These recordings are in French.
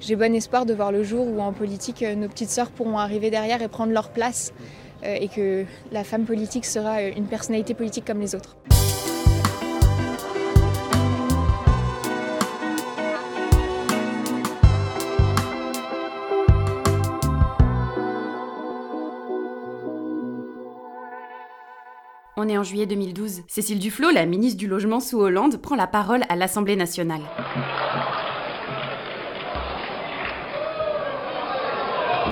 j'ai bon espoir de voir le jour où en politique, nos petites sœurs pourront arriver derrière et prendre leur place et que la femme politique sera une personnalité politique comme les autres. On est en juillet 2012. Cécile Duflot, la ministre du Logement sous Hollande, prend la parole à l'Assemblée nationale.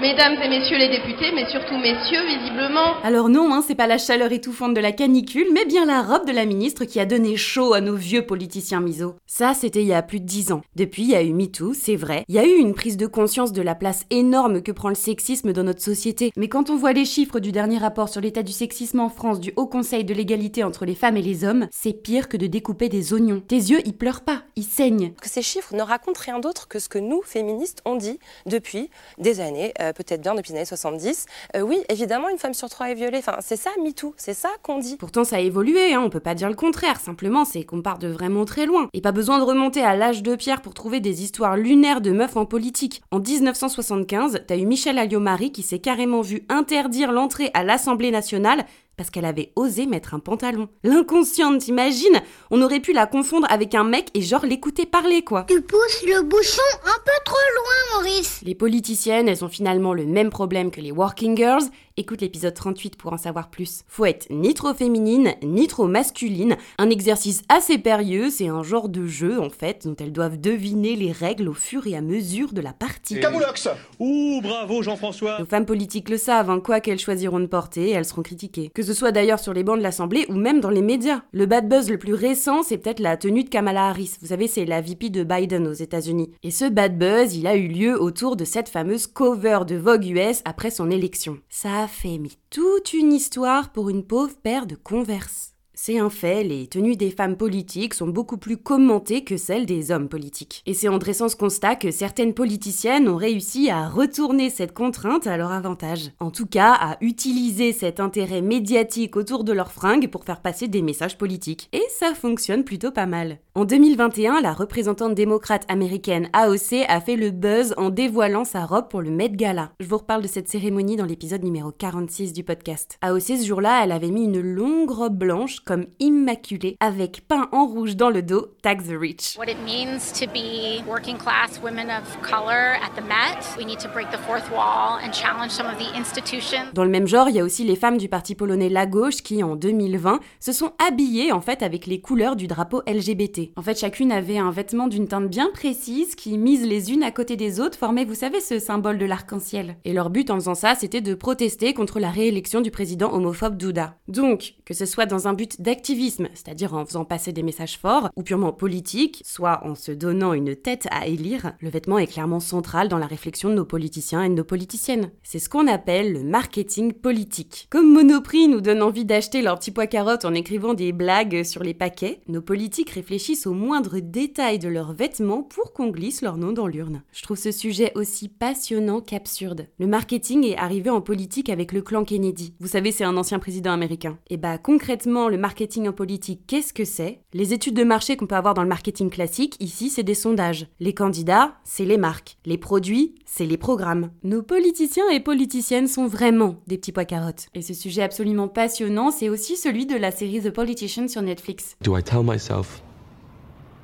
Mesdames et messieurs les députés, mais surtout messieurs, visiblement. Alors non, hein, c'est pas la chaleur étouffante de la canicule, mais bien la robe de la ministre qui a donné chaud à nos vieux politiciens miso. Ça, c'était il y a plus de dix ans. Depuis, il y a eu MeToo, c'est vrai. Il y a eu une prise de conscience de la place énorme que prend le sexisme dans notre société. Mais quand on voit les chiffres du dernier rapport sur l'état du sexisme en France du Haut Conseil de l'égalité entre les femmes et les hommes, c'est pire que de découper des oignons. Tes yeux, ils pleurent pas, ils saignent. Que ces chiffres ne racontent rien d'autre que ce que nous, féministes, on dit depuis des années. Euh, peut-être bien depuis les années 70. Euh, oui, évidemment, une femme sur trois est violée. Enfin, c'est ça, MeToo, c'est ça qu'on dit. Pourtant, ça a évolué, hein, on peut pas dire le contraire. Simplement, c'est qu'on part de vraiment très loin. Et pas besoin de remonter à l'âge de pierre pour trouver des histoires lunaires de meufs en politique. En 1975, t'as eu Michel Alliot-Marie qui s'est carrément vu interdire l'entrée à l'Assemblée nationale parce qu'elle avait osé mettre un pantalon. L'inconsciente, t'imagines? On aurait pu la confondre avec un mec et genre l'écouter parler, quoi. Tu pousses le bouchon un peu trop loin, Maurice. Les politiciennes, elles ont finalement le même problème que les working girls Écoute l'épisode 38 pour en savoir plus. Faut être ni trop féminine, ni trop masculine. Un exercice assez périlleux, c'est un genre de jeu en fait, dont elles doivent deviner les règles au fur et à mesure de la partie. Camoulox Ouh, bravo Jean-François Nos femmes politiques le savent, hein, quoi qu'elles choisiront de porter, elles seront critiquées. Que ce soit d'ailleurs sur les bancs de l'Assemblée ou même dans les médias. Le bad buzz le plus récent, c'est peut-être la tenue de Kamala Harris. Vous savez, c'est la VP de Biden aux États-Unis. Et ce bad buzz, il a eu lieu autour de cette fameuse cover de Vogue US après son élection. Ça fait mis toute une histoire pour une pauvre paire de converses. C'est un fait, les tenues des femmes politiques sont beaucoup plus commentées que celles des hommes politiques. Et c'est en dressant ce constat que certaines politiciennes ont réussi à retourner cette contrainte à leur avantage. En tout cas, à utiliser cet intérêt médiatique autour de leurs fringues pour faire passer des messages politiques. Et ça fonctionne plutôt pas mal. En 2021, la représentante démocrate américaine AOC a fait le buzz en dévoilant sa robe pour le Met Gala. Je vous reparle de cette cérémonie dans l'épisode numéro 46 du podcast. AOC ce jour-là, elle avait mis une longue robe blanche comme immaculée avec peint en rouge dans le dos, Tag the Rich. What it means to be working class women of color at the Met. We need to break the fourth wall and challenge some of the institutions. Dans le même genre, il y a aussi les femmes du parti polonais La Gauche qui, en 2020, se sont habillées en fait avec les couleurs du drapeau LGBT. En fait, chacune avait un vêtement d'une teinte bien précise qui, mises les unes à côté des autres, formait, vous savez, ce symbole de l'arc-en-ciel. Et leur but en faisant ça, c'était de protester contre la réélection du président homophobe Duda. Donc, que ce soit dans un but d'activisme, c'est-à-dire en faisant passer des messages forts, ou purement politique, soit en se donnant une tête à élire, le vêtement est clairement central dans la réflexion de nos politiciens et de nos politiciennes. C'est ce qu'on appelle le marketing politique. Comme Monoprix nous donne envie d'acheter leur petit pois carotte en écrivant des blagues sur les paquets, nos politiques réfléchissent aux moindres détails de leurs vêtements pour qu'on glisse leur nom dans l'urne. Je trouve ce sujet aussi passionnant qu'absurde. Le marketing est arrivé en politique avec le clan Kennedy. Vous savez, c'est un ancien président américain. Et bah concrètement, le marketing en politique, qu'est-ce que c'est? Les études de marché qu'on peut avoir dans le marketing classique, ici, c'est des sondages. Les candidats, c'est les marques. Les produits, c'est les programmes. Nos politiciens et politiciennes sont vraiment des petits pois carottes. Et ce sujet absolument passionnant, c'est aussi celui de la série The Politician sur Netflix. Do I tell myself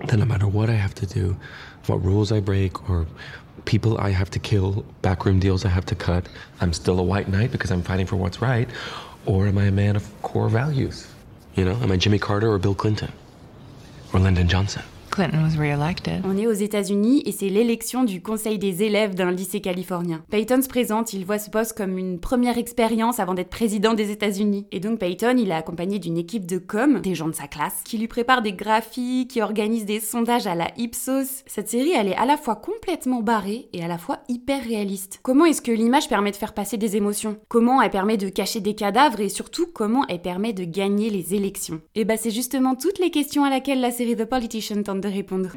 that no matter what I have to do, what rules I break, or people I have to kill, backroom deals I have to cut, I'm still a white knight because I'm fighting for what's right? Or am I a man of core values? You know, am I Jimmy Carter or Bill Clinton? Or Lyndon Johnson? Clinton was. On est aux États-Unis et c'est l'élection du conseil des élèves d'un lycée californien. Peyton se présente, il voit ce poste comme une première expérience avant d'être président des États-Unis. Et donc Peyton, il est accompagné d'une équipe de com, des gens de sa classe, qui lui préparent des graphiques, qui organisent des sondages à la Ipsos. Cette série, elle est à la fois complètement barrée et à la fois hyper réaliste. Comment est-ce que l'image permet de faire passer des émotions? Comment elle permet de cacher des cadavres et surtout comment elle permet de gagner les élections? Et bah c'est justement toutes les questions à laquelle la série The Politician tente de répondre.